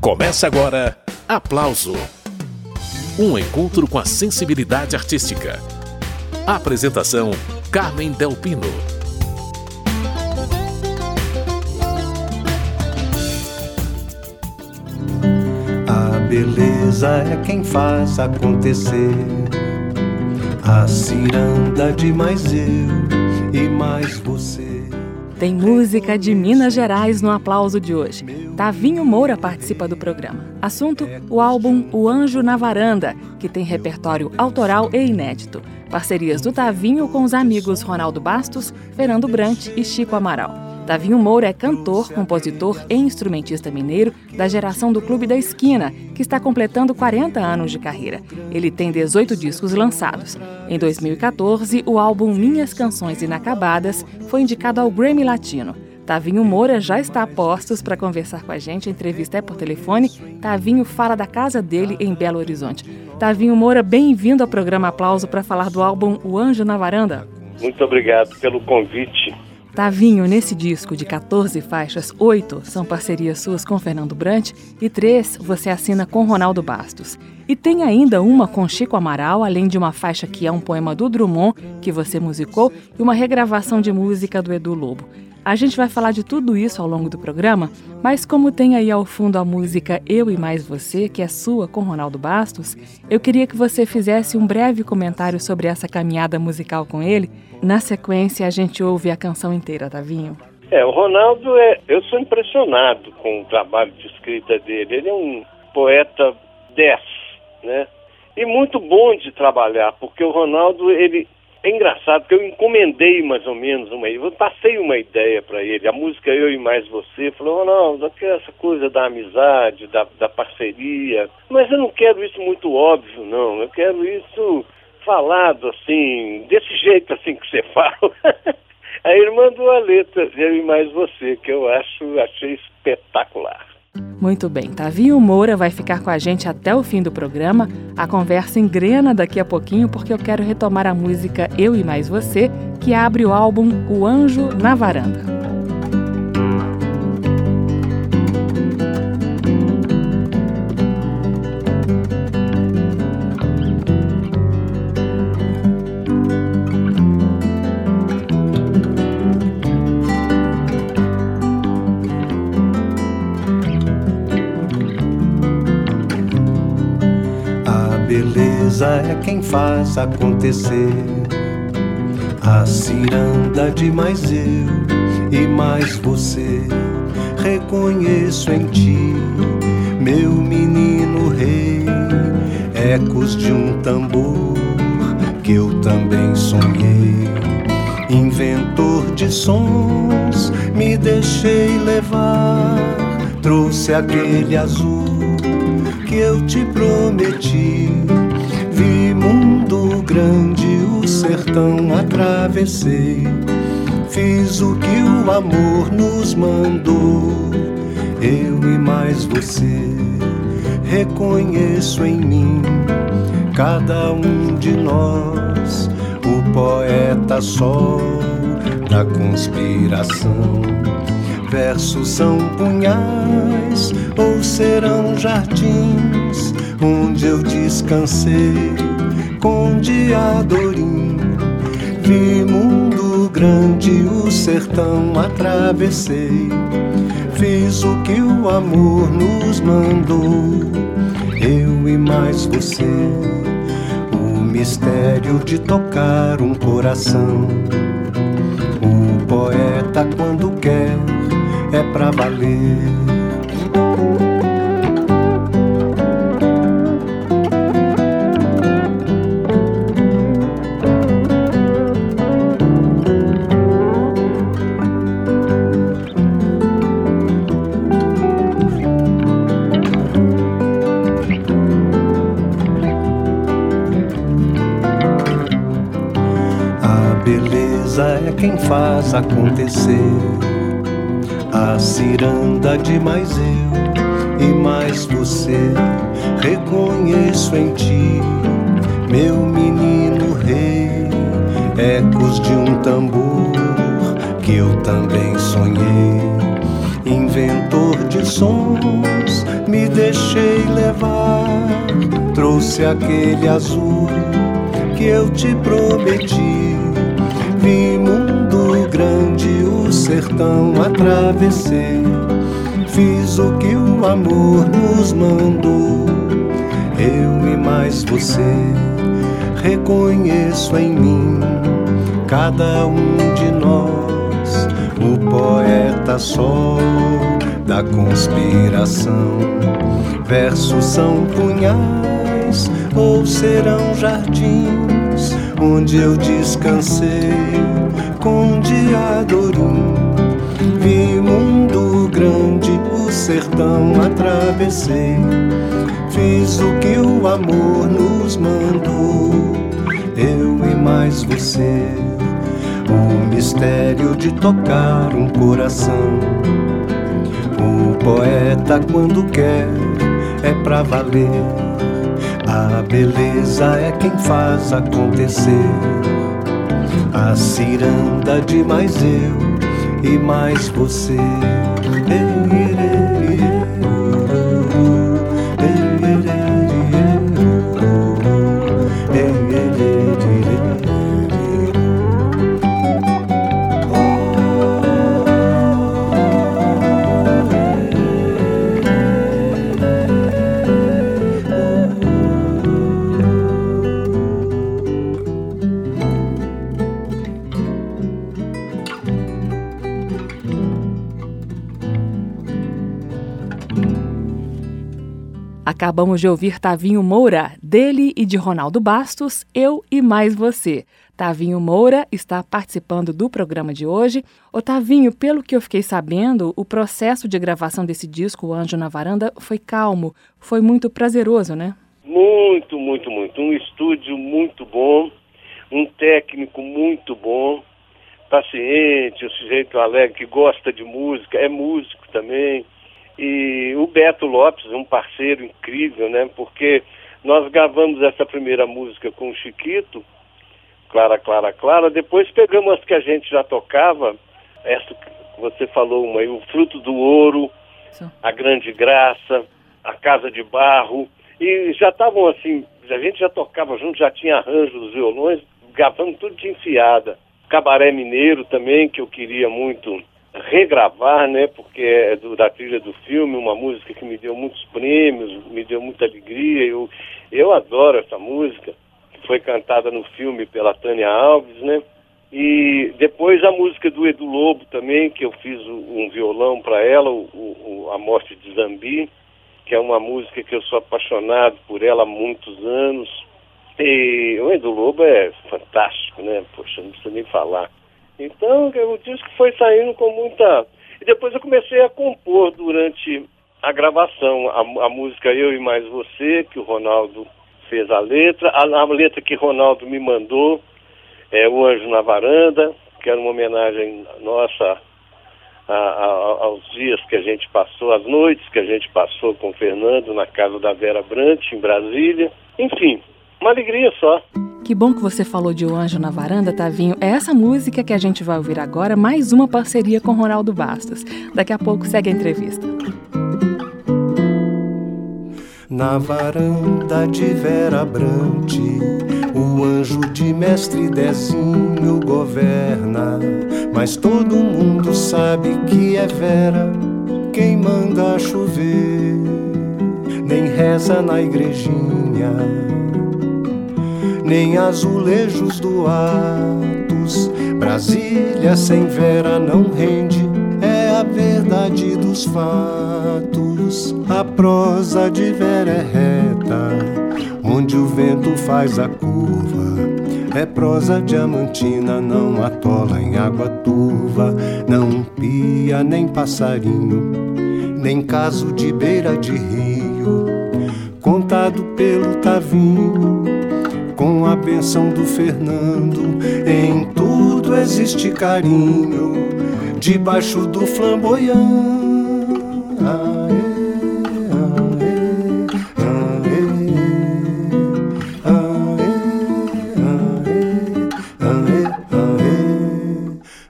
Começa agora Aplauso um encontro com a sensibilidade artística. Apresentação: Carmen Delpino. A beleza é quem faz acontecer. A ciranda de mais eu e mais você. Tem música de Minas Gerais no aplauso de hoje. Tavinho Moura participa do programa. Assunto: o álbum O Anjo na Varanda, que tem repertório autoral e inédito. Parcerias do Tavinho com os amigos Ronaldo Bastos, Fernando Brant e Chico Amaral. Davinho Moura é cantor, compositor e instrumentista mineiro da geração do Clube da Esquina, que está completando 40 anos de carreira. Ele tem 18 discos lançados. Em 2014, o álbum Minhas Canções Inacabadas foi indicado ao Grammy Latino. Tavinho Moura já está a postos para conversar com a gente. A entrevista é por telefone. Tavinho fala da casa dele em Belo Horizonte. Tavinho Moura, bem-vindo ao programa Aplauso para falar do álbum O Anjo na Varanda. Muito obrigado pelo convite. Tavinho, nesse disco de 14 faixas, oito são parcerias suas com Fernando Brant e três você assina com Ronaldo Bastos. E tem ainda uma com Chico Amaral, além de uma faixa que é um poema do Drummond, que você musicou, e uma regravação de música do Edu Lobo. A gente vai falar de tudo isso ao longo do programa, mas como tem aí ao fundo a música Eu e Mais Você, que é sua com Ronaldo Bastos, eu queria que você fizesse um breve comentário sobre essa caminhada musical com ele. Na sequência, a gente ouve a canção inteira, Tavinho. É, o Ronaldo, é, eu sou impressionado com o trabalho de escrita dele. Ele é um poeta 10, né? E muito bom de trabalhar, porque o Ronaldo, ele é engraçado que eu encomendei mais ou menos uma eu passei uma ideia para ele, a música Eu e Mais Você, falou, oh, essa coisa da amizade, da, da parceria, mas eu não quero isso muito óbvio, não, eu quero isso falado assim, desse jeito assim que você fala. Aí ele mandou a letra Eu e Mais Você, que eu acho, achei espetacular. Muito bem, Tavinho Moura vai ficar com a gente até o fim do programa. A conversa engrena daqui a pouquinho porque eu quero retomar a música Eu e Mais Você, que abre o álbum O Anjo na Varanda. É quem faz acontecer. A ciranda de mais eu e mais você. Reconheço em ti, meu menino rei, ecos de um tambor que eu também sonhei. Inventor de sons, me deixei levar, trouxe aquele azul que eu te prometi grande o sertão atravessei. Fiz o que o amor nos mandou. Eu e mais você reconheço em mim cada um de nós, o poeta sol da conspiração. Versos são punhais ou serão jardins onde eu descansei com Diadorim. Vi mundo grande, o sertão atravessei. Fiz o que o amor nos mandou, eu e mais você. O mistério de tocar um coração. O poeta, quando quer, é pra valer. Quem faz acontecer. A ciranda de mais eu e mais você, reconheço em ti, meu menino rei, ecos de um tambor que eu também sonhei. Inventor de sons, me deixei levar, trouxe aquele azul que eu te prometi. Vi mundo grande, o sertão atravessei. Fiz o que o amor nos mandou. Eu e mais você reconheço em mim cada um de nós, o poeta sol da conspiração. Versos são punhais ou serão jardins onde eu descansei com diadorim. Vi mundo grande, o sertão atravessei. Fiz o que o amor nos mandou, eu e mais você. O mistério de tocar um coração. O poeta, quando quer, é pra valer. A beleza é quem faz acontecer. A ciranda de mais eu e mais você. Acabamos de ouvir Tavinho Moura, dele e de Ronaldo Bastos, Eu e Mais Você. Tavinho Moura está participando do programa de hoje. Ô Tavinho, pelo que eu fiquei sabendo, o processo de gravação desse disco, O Anjo na Varanda, foi calmo, foi muito prazeroso, né? Muito, muito, muito. Um estúdio muito bom, um técnico muito bom, paciente, um sujeito alegre que gosta de música, é músico também e o Beto Lopes, um parceiro incrível, né? Porque nós gravamos essa primeira música com o Chiquito, Clara, Clara, Clara. Depois pegamos as que a gente já tocava, essa que você falou uma aí, o Fruto do Ouro, Sim. a Grande Graça, a Casa de Barro. E já estavam assim, a gente já tocava junto, já tinha arranjo dos violões, gravando tudo de enfiada. Cabaré Mineiro também, que eu queria muito regravar, né, porque é do, da trilha do filme, uma música que me deu muitos prêmios, me deu muita alegria. Eu, eu adoro essa música, que foi cantada no filme pela Tânia Alves, né? E depois a música do Edu Lobo também, que eu fiz um violão para ela, o, o, A Morte de Zambi, que é uma música que eu sou apaixonado por ela há muitos anos. E o Edu Lobo é fantástico, né? Poxa, não precisa nem falar. Então, o disco foi saindo com muita. E depois eu comecei a compor durante a gravação. A, a música Eu e Mais Você, que o Ronaldo fez a letra. A, a letra que o Ronaldo me mandou é O Anjo na Varanda, que era uma homenagem nossa a, a, aos dias que a gente passou, às noites que a gente passou com o Fernando na casa da Vera Brant, em Brasília. Enfim, uma alegria só. Que bom que você falou de O Anjo na Varanda, Tavinho. É essa música que a gente vai ouvir agora, mais uma parceria com Ronaldo Bastos. Daqui a pouco segue a entrevista. Na varanda de Vera Brante, o anjo de mestre Dezinho governa. Mas todo mundo sabe que é Vera quem manda chover, nem reza na igrejinha nem azulejos do Atos. Brasília sem Vera não rende, é a verdade dos fatos. A prosa de Vera é reta, onde o vento faz a curva. É prosa diamantina, não atola em água turva, não pia nem passarinho, nem caso de beira de rio, contado pelo Tavinho com a benção do Fernando. Em tudo existe carinho, debaixo do flamboyant.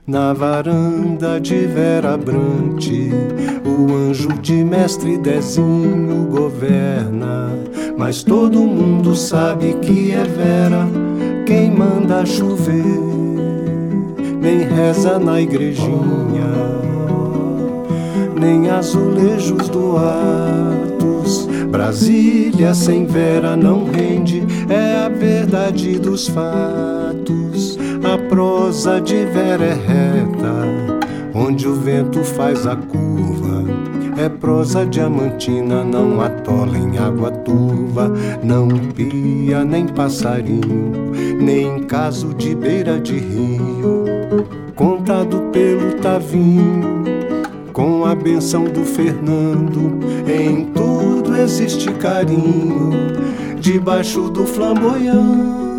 Na varanda de Vera Brante, o anjo de mestre Dezinho governa, mas todo mundo sabe que é Vera quem manda chover, nem reza na igrejinha, nem azulejos do Atos. Brasília sem Vera não rende, é a verdade dos fatos. A prosa de Vera é reta, onde o vento faz a curva. É prosa diamantina, não atola em água turva, não pia nem passarinho, nem em caso de beira de rio. Contado pelo Tavinho, com a benção do Fernando, em tudo existe carinho, debaixo do flamboyant.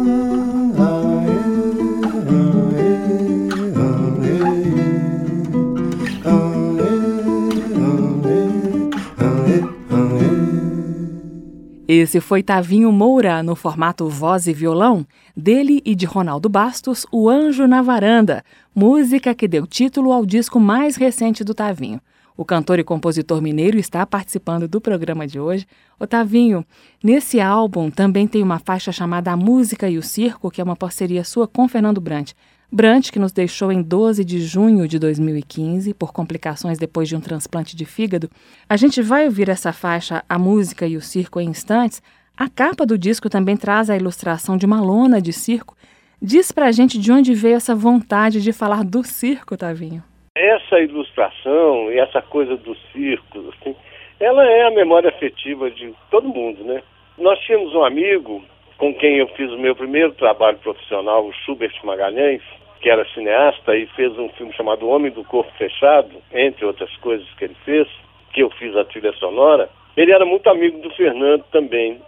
Esse foi Tavinho Moura no formato voz e violão, dele e de Ronaldo Bastos, O Anjo na Varanda, música que deu título ao disco mais recente do Tavinho. O cantor e compositor mineiro está participando do programa de hoje. Otavinho, nesse álbum também tem uma faixa chamada A Música e o Circo, que é uma parceria sua com Fernando Brant. Brant, que nos deixou em 12 de junho de 2015 por complicações depois de um transplante de fígado. A gente vai ouvir essa faixa, A Música e o Circo, em instantes. A capa do disco também traz a ilustração de uma lona de circo. Diz pra gente de onde veio essa vontade de falar do circo, Tavinho. Essa ilustração e essa coisa do circo, assim, ela é a memória afetiva de todo mundo, né? Nós tínhamos um amigo com quem eu fiz o meu primeiro trabalho profissional, o Schubert Magalhães, que era cineasta e fez um filme chamado Homem do Corpo Fechado, entre outras coisas que ele fez, que eu fiz a trilha sonora. Ele era muito amigo do Fernando também.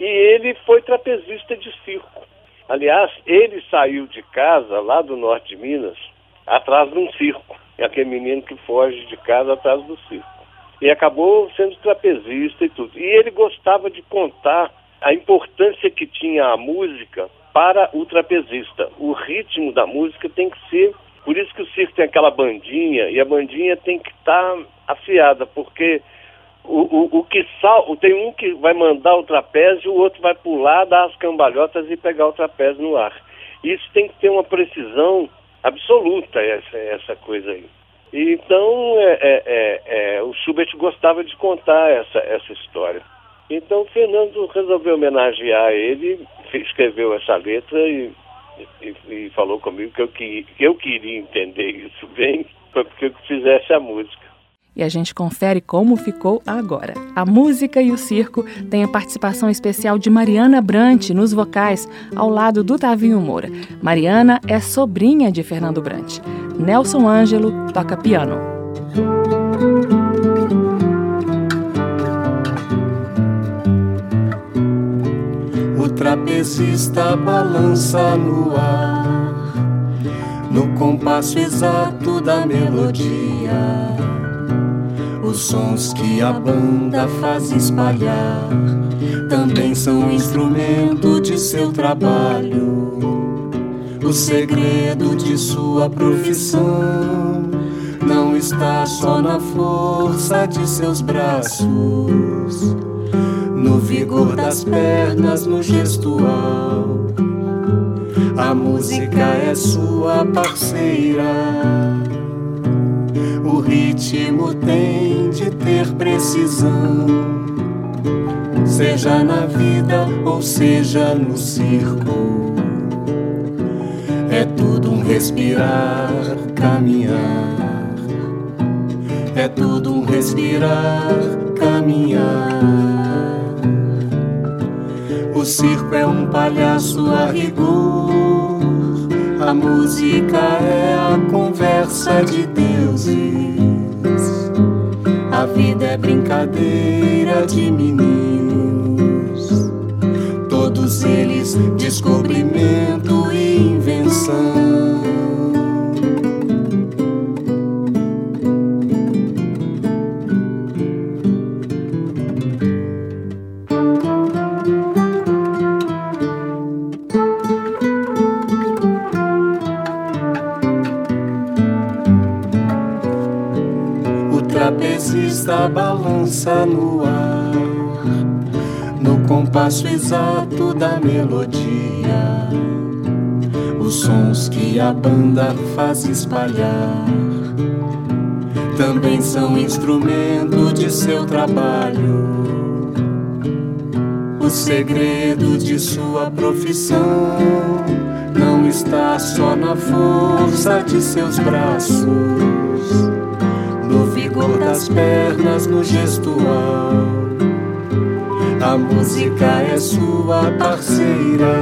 E ele foi trapezista de circo. Aliás, ele saiu de casa, lá do norte de Minas, atrás de um circo. É aquele menino que foge de casa atrás do circo. E acabou sendo trapezista e tudo. E ele gostava de contar a importância que tinha a música para o trapezista. O ritmo da música tem que ser. Por isso que o circo tem aquela bandinha, e a bandinha tem que estar tá afiada, porque o, o, o que sal, tem um que vai mandar o trapézio, o outro vai pular, dar as cambalhotas e pegar o trapézio no ar. Isso tem que ter uma precisão absoluta, essa, essa coisa aí. Então, é, é, é, é, o Schubert gostava de contar essa, essa história. Então, o Fernando resolveu homenagear ele escreveu essa letra e, e, e falou comigo que eu, que, eu queria entender isso bem para que eu fizesse a música. E a gente confere como ficou agora. A música e o circo têm a participação especial de Mariana Brant nos vocais, ao lado do Tavinho Moura. Mariana é sobrinha de Fernando Brant. Nelson Ângelo toca piano. Trapezista balança no ar, no compasso exato da melodia. Os sons que a banda faz espalhar também são instrumento de seu trabalho. O segredo de sua profissão não está só na força de seus braços no vigor das pernas, no gestual. A música é sua parceira. O ritmo tem de ter precisão, seja na vida ou seja no circo. É tudo um respirar, caminhar. É tudo um respirar, caminhar. O circo é um palhaço a rigor. A música é a conversa de deuses. A vida é brincadeira de meninos. Todos eles descobrimento compasso exato da melodia, os sons que a banda faz espalhar também são instrumento de seu trabalho. O segredo de sua profissão não está só na força de seus braços, no vigor das pernas, no gestual. A música é sua parceira.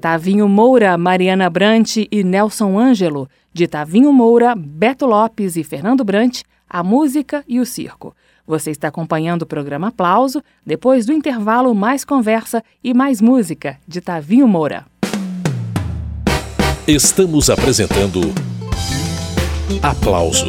Tavinho Moura, Mariana Brant e Nelson Ângelo. De Tavinho Moura, Beto Lopes e Fernando Brant, a música e o circo. Você está acompanhando o programa Aplauso. Depois do intervalo, mais conversa e mais música de Tavinho Moura. Estamos apresentando Aplauso